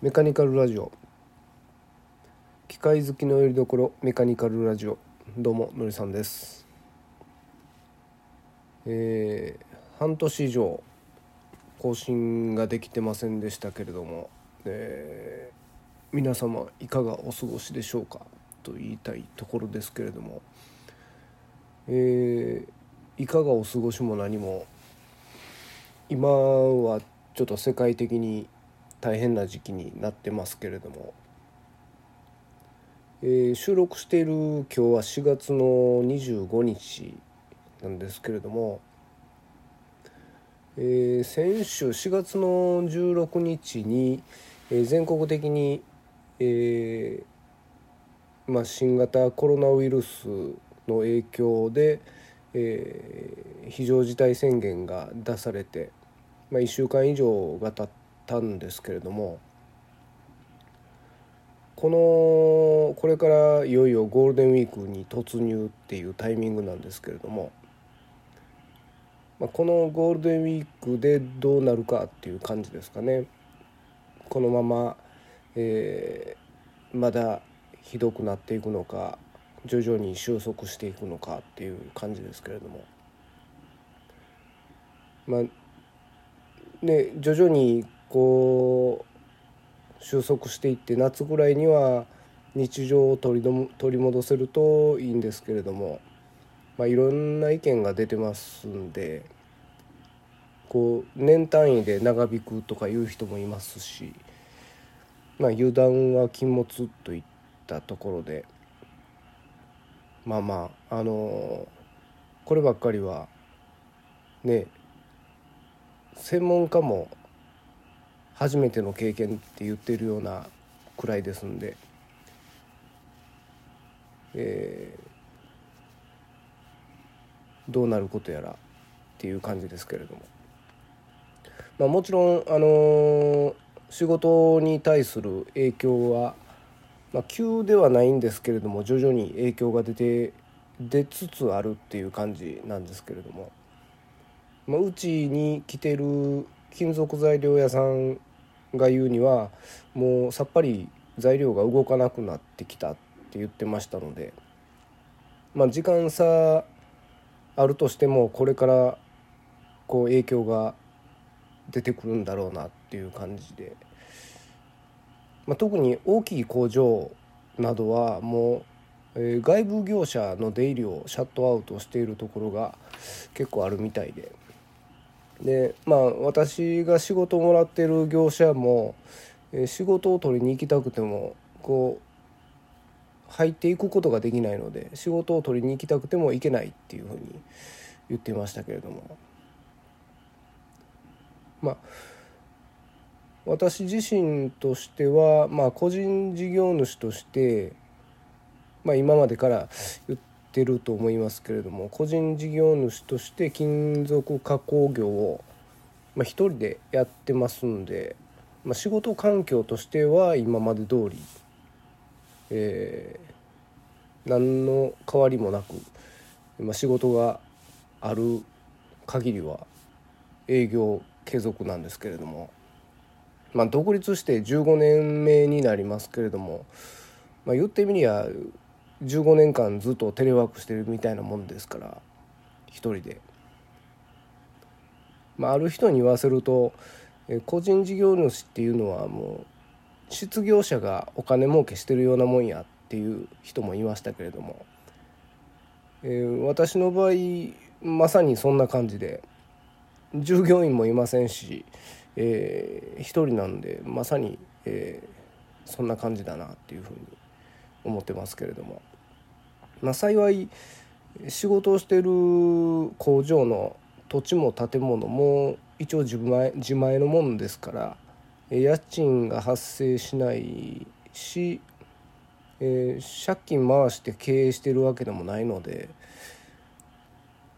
メカニカルラジオ。機械好きのよりどころメカニカルラジオ。どうものりさんです。えー、半年以上更新ができてませんでしたけれども、えー、皆様いかがお過ごしでしょうか？と言いたいところですけれども、えー、いかがお過ごしも何も今はちょっと世界的に大変な時期になってますけれども、えー、収録している今日は4月の25日なんですけれども、えー、先週4月の16日に、え、全国的に、えまあ、新型コロナウイルスの影響で、えー、非常事態宣言が出されて、まあ、1週間以上が経ったんですけれどもこのこれからいよいよゴールデンウィークに突入っていうタイミングなんですけれども、まあ、このゴールデンウィークでどうなるかっていう感じですかね。このまま、えー、まだひどくなっていくのか徐々に収束していくのかっていう感じですけれどもまあね徐々にこう収束していって夏ぐらいには日常を取り取り戻せるといいんですけれども、まあ、いろんな意見が出てますんでこう年単位で長引くとかいう人もいますし、まあ、油断は禁物といったところでまあまああのこればっかりはね専門家も初めての経験って言ってるようなくらいですんで、えー、どうなることやらっていう感じですけれども、まあ、もちろん、あのー、仕事に対する影響は、まあ、急ではないんですけれども徐々に影響が出て出つつあるっていう感じなんですけれども、まあ、うちに来てる金属材料屋さんが言うにはもうさっぱり材料が動かなくなってきたって言ってましたのでまあ時間差あるとしてもこれからこう影響が出てくるんだろうなっていう感じで、まあ、特に大きい工場などはもう、えー、外部業者の出入りをシャットアウトしているところが結構あるみたいで。でまあ私が仕事をもらってる業者も、え仕事を取りに行きたくてもこう入っていくことができないので仕事を取りに行きたくても行けないっていうふうに言ってましたけれども。まあ私自身としては、まあ、個人事業主として、まあ、今までから言っててると思いますけれども個人事業主として金属加工業を、まあ、一人でやってますんで、まあ、仕事環境としては今まで通り、えー、何の変わりもなく、まあ、仕事がある限りは営業継続なんですけれども、まあ、独立して15年目になりますけれども、まあ、言ってみりゃ15年間ずっとテレワークしてるみたいなもんですから一人で。まあ、ある人に言わせると個人事業主っていうのはもう失業者がお金儲けしてるようなもんやっていう人もいましたけれども、えー、私の場合まさにそんな感じで従業員もいませんし、えー、一人なんでまさに、えー、そんな感じだなっていうふうに思ってますけれども、まあ、幸い仕事をしてる工場の土地も建物も一応自前自前のもんですから家賃が発生しないし、えー、借金回して経営してるわけでもないので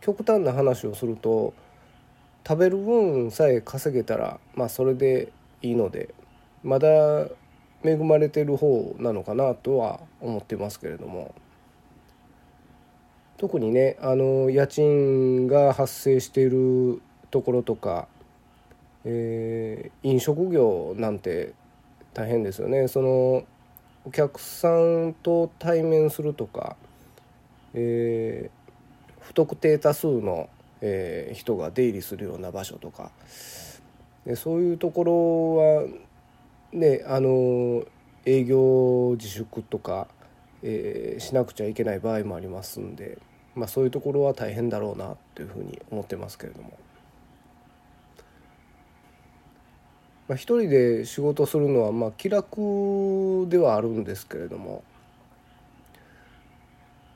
極端な話をすると食べる分さえ稼げたらまあそれでいいのでまだ恵まれてる方なのかなとは思ってますけれども。特にねあの家賃が発生しているところとか、えー、飲食業なんて大変ですよね。そのお客さんと対面するとか、えー、不特定多数の、えー、人が出入りするような場所とか。でそういうところはねあの営業自粛とか、えー、しなくちゃいけない場合もありますんで、まあ、そういうところは大変だろうなというふうに思ってますけれども。まあ、一人で仕事するのはまあ気楽ではあるんですけれども、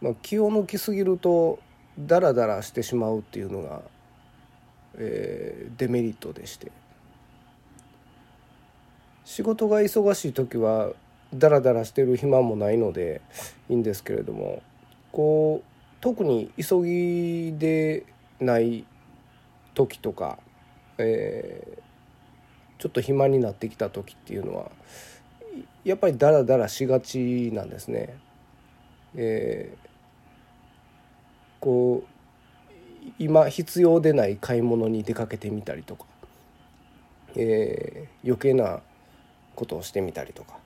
まあ、気を抜きすぎるとダラダラしてしまうっていうのが、えー、デメリットでして仕事が忙しい時はダラダラしてる暇もないのでいいんですけれどもこう特に急ぎでない時とか、えー、ちょっと暇になってきた時っていうのはやっぱりダラダラしがちなんですね。えー、こう今必要でない買い物に出かけてみたりとか、えー、余計なことをしてみたりとか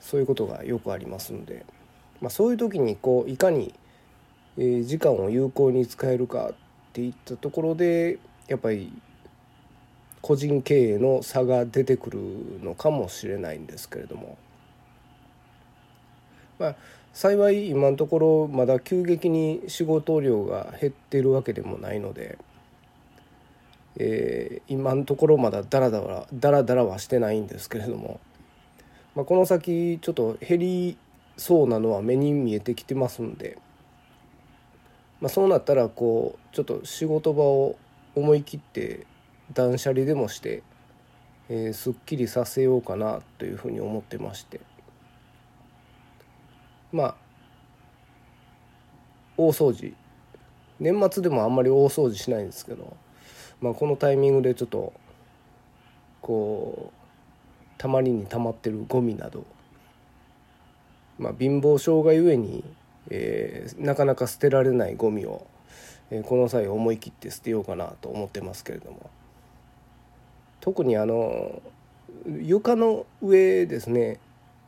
そういうことがよくありますので、まあ、そういう時にこういかに、時間を有効に使えるかっていったところでやっぱり個人経営の差が出てくるのかもしれないんですけれども、まあ、幸い今のところまだ急激に仕事量が減ってるわけでもないので、えー、今のところまだダラダラダラダラはしてないんですけれども、まあ、この先ちょっと減りそうなのは目に見えてきてますんで、まあ、そうなったらこうちょっと仕事場を思い切って断捨離でもして、えー、すっきりさせようかなというふうに思ってまして。まあ大掃除。年末でもあんまり大掃除しないんですけど、まあ、このタイミングでちょっとこうたまりにたまってるゴミなど、まあ、貧乏症がゆえに、えー、なかなか捨てられないゴミを、えー、この際思い切って捨てようかなと思ってますけれども。特にあの床の上ですね、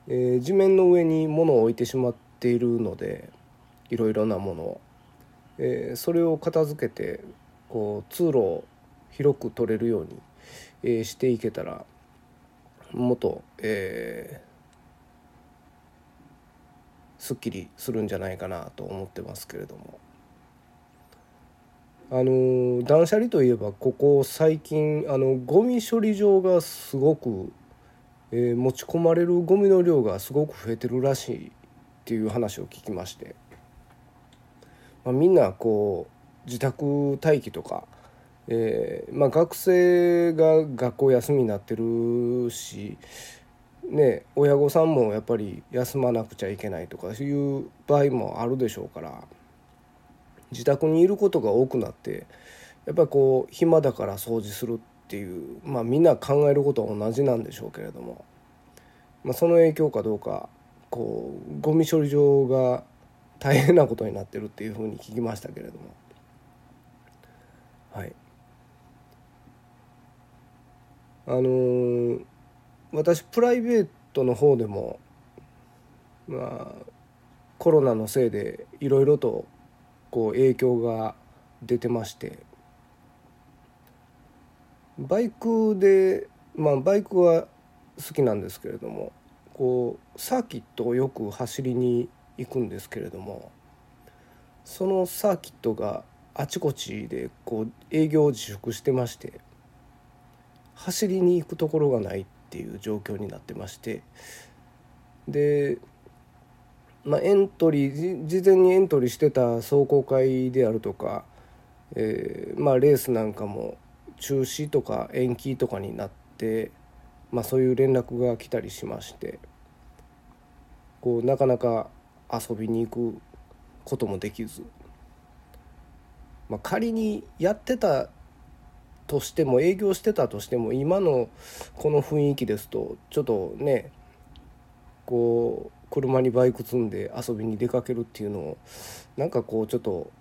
えー、地面の上に物を置いてしまっているのでいろいろなものを、えー、それを片付けてこう通路を広く取れるように、えー、していけたらもっと、えー、すっきりするんじゃないかなと思ってますけれども。あの断捨離といえばここ最近あのゴミ処理場がすごく、えー、持ち込まれるゴミの量がすごく増えてるらしいっていう話を聞きまして、まあ、みんなこう自宅待機とか、えーまあ、学生が学校休みになってるしね、親御さんもやっぱり休まなくちゃいけないとかいう場合もあるでしょうから自宅にいることが多くなってやっぱりこう暇だから掃除するっていうまあみんな考えることは同じなんでしょうけれども、まあ、その影響かどうかこうゴミ処理場が大変なことになってるっていうふうに聞きましたけれども。はい。あのー、私プライベートの方でもまあコロナのせいでいろいろとこう影響が出てましてバイクでまあバイクは好きなんですけれどもこうサーキットをよく走りに行くんですけれどもそのサーキットがあちこちでこう営業自粛してまして走りに行くところがないっていう状況になってましてでまあ、エントリー事前にエントリーしてた壮行会であるとか、えーまあ、レースなんかも中止とか延期とかになって、まあ、そういう連絡が来たりしましてこうなかなか遊びに行くこともできず、まあ、仮にやってたとしても営業してたとしても今のこの雰囲気ですとちょっとねこう車にバイク積んで遊びに出かけるっていうのをなんかこうちょっと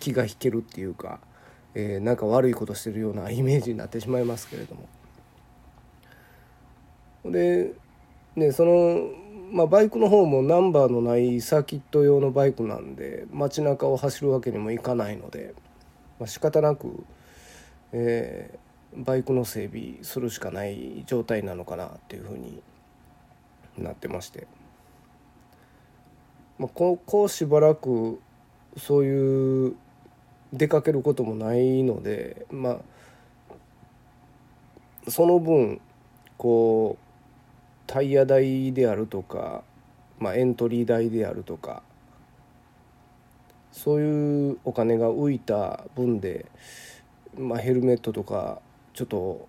気が引けるっていうか、えー、なんか悪いことしてるような イメージになってしまいますけれども。でねその、まあ、バイクの方もナンバーのないサーキット用のバイクなんで街中を走るわけにもいかないので、まあ、仕方なく、えー、バイクの整備するしかない状態なのかなっていうふうになってまして、まあ、ここうしばらくそういう出かけることもないのでまあその分こうタイヤ代であるとか、まあ、エントリー代であるとかそういうお金が浮いた分で、まあ、ヘルメットとかちょっと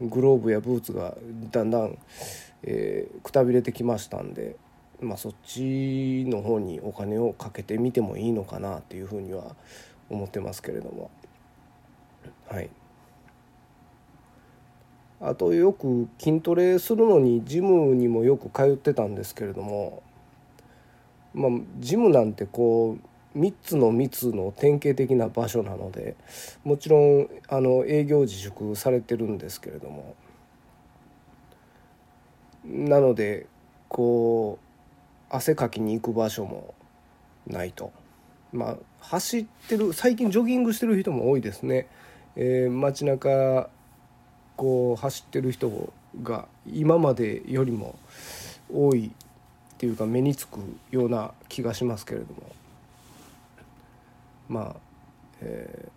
グローブやブーツがだんだん、えー、くたびれてきましたんで、まあ、そっちの方にお金をかけてみてもいいのかなっていうふうには思ってますけれどもはい。あとよく筋トレするのにジムにもよく通ってたんですけれどもまあジムなんてこう3つの密の典型的な場所なのでもちろんあの営業自粛されてるんですけれども。なのでこう汗かきに行く場所もないと。まあ走ってる最近ジョギングしてる人も多いですね、えー、街中こう走ってる人が今までよりも多いっていうか目につくような気がしますけれども。まあ、えー、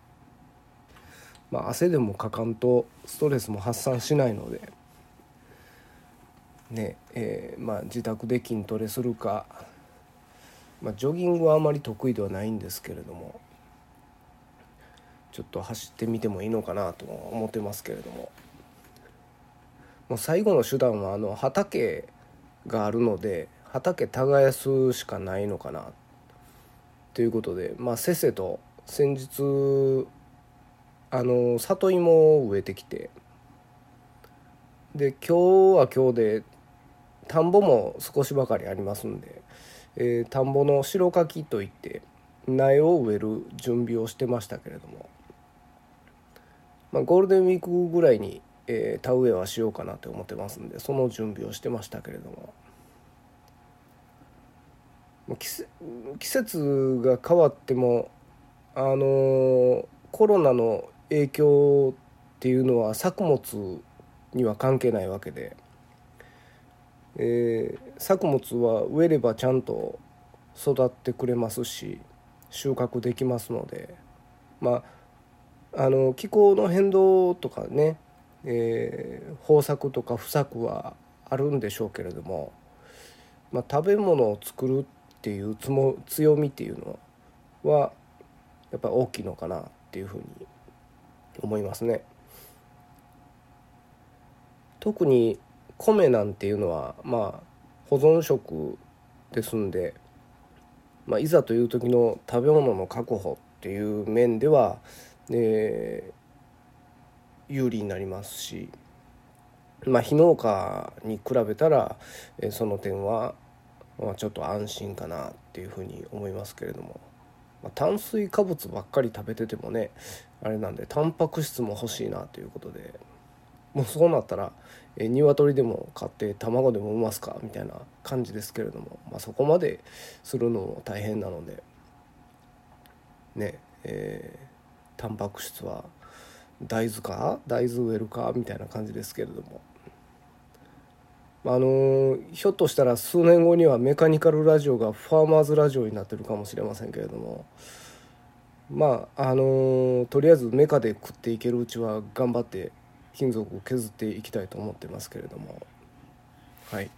まあ汗でもかかんとストレスも発散しないのでねえー、まあ自宅で筋トレするか、まあ、ジョギングはあまり得意ではないんですけれどもちょっと走ってみてもいいのかなと思ってますけれども。もう最後の手段はあの畑があるので畑耕すしかないのかなということでまあせっせと先日あの里芋を植えてきてで今日は今日で田んぼも少しばかりありますんで、えー、田んぼの白柿といって苗を植える準備をしてましたけれども、まあ、ゴールデンウィークぐらいにえー、田植えはしようかなと思ってますんでその準備をしてましたけれども。季節が変わってもあの、コロナの影響っていうのは作物には関係ないわけで、えー、作物は植えればちゃんと育ってくれますし収穫できますので。まああの気候の変動とかねえー、豊作とか不作はあるんでしょうけれども、まあ、食べ物を作るってっていうつも強みっていうのはやっぱり大きいのかなっていうふうに思いますね。特に米なんていうのはまあ保存食ですんで、まあ、いざという時の食べ物の確保っていう面では、え有利になりますし、まあ、非農家に比べたら、えその点は、まあ、ちょっと安心かなっていうふうに思いますけれども、まあ、炭水化物ばっかり食べててもねあれなんでタンパク質も欲しいなということで。もうそうなったら、え鶏でも買って卵でも産ますか？みたいな感じですけれども、まあ、そこまでするのも大変なので。ねえー、タンパク質は大豆か？大豆植えるか？みたいな感じですけれども。あのひょっとしたら数年後にはメカニカルラジオがファーマーズラジオになってるかもしれませんけれども。まああのとりあえずメカで食っていけるうちは頑張って金属を削っていきたいと思ってますけれども。はい。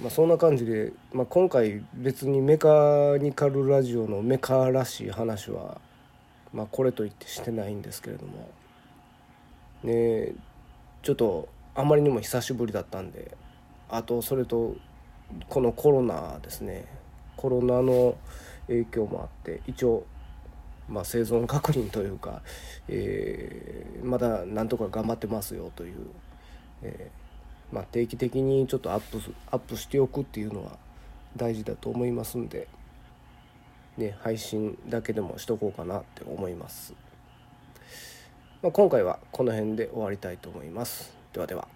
まあ、そんな感じで、まあ、今回別にメカニカルラジオのメカらしい話はまあ、これといってしてないんですけれども。ねちょっとあまりにも久しぶりだったんであとそれとこのコロナですねコロナの影響もあって一応まあ、生存確認というか、えー、まだなんとか頑張ってますよという、えー、まあ、定期的にちょっとアップアップしておくっていうのは大事だと思いますんで。ね、配信だけでもしとこうかなって思います。まあ、今回はこの辺で終わりたいと思います。ではでは。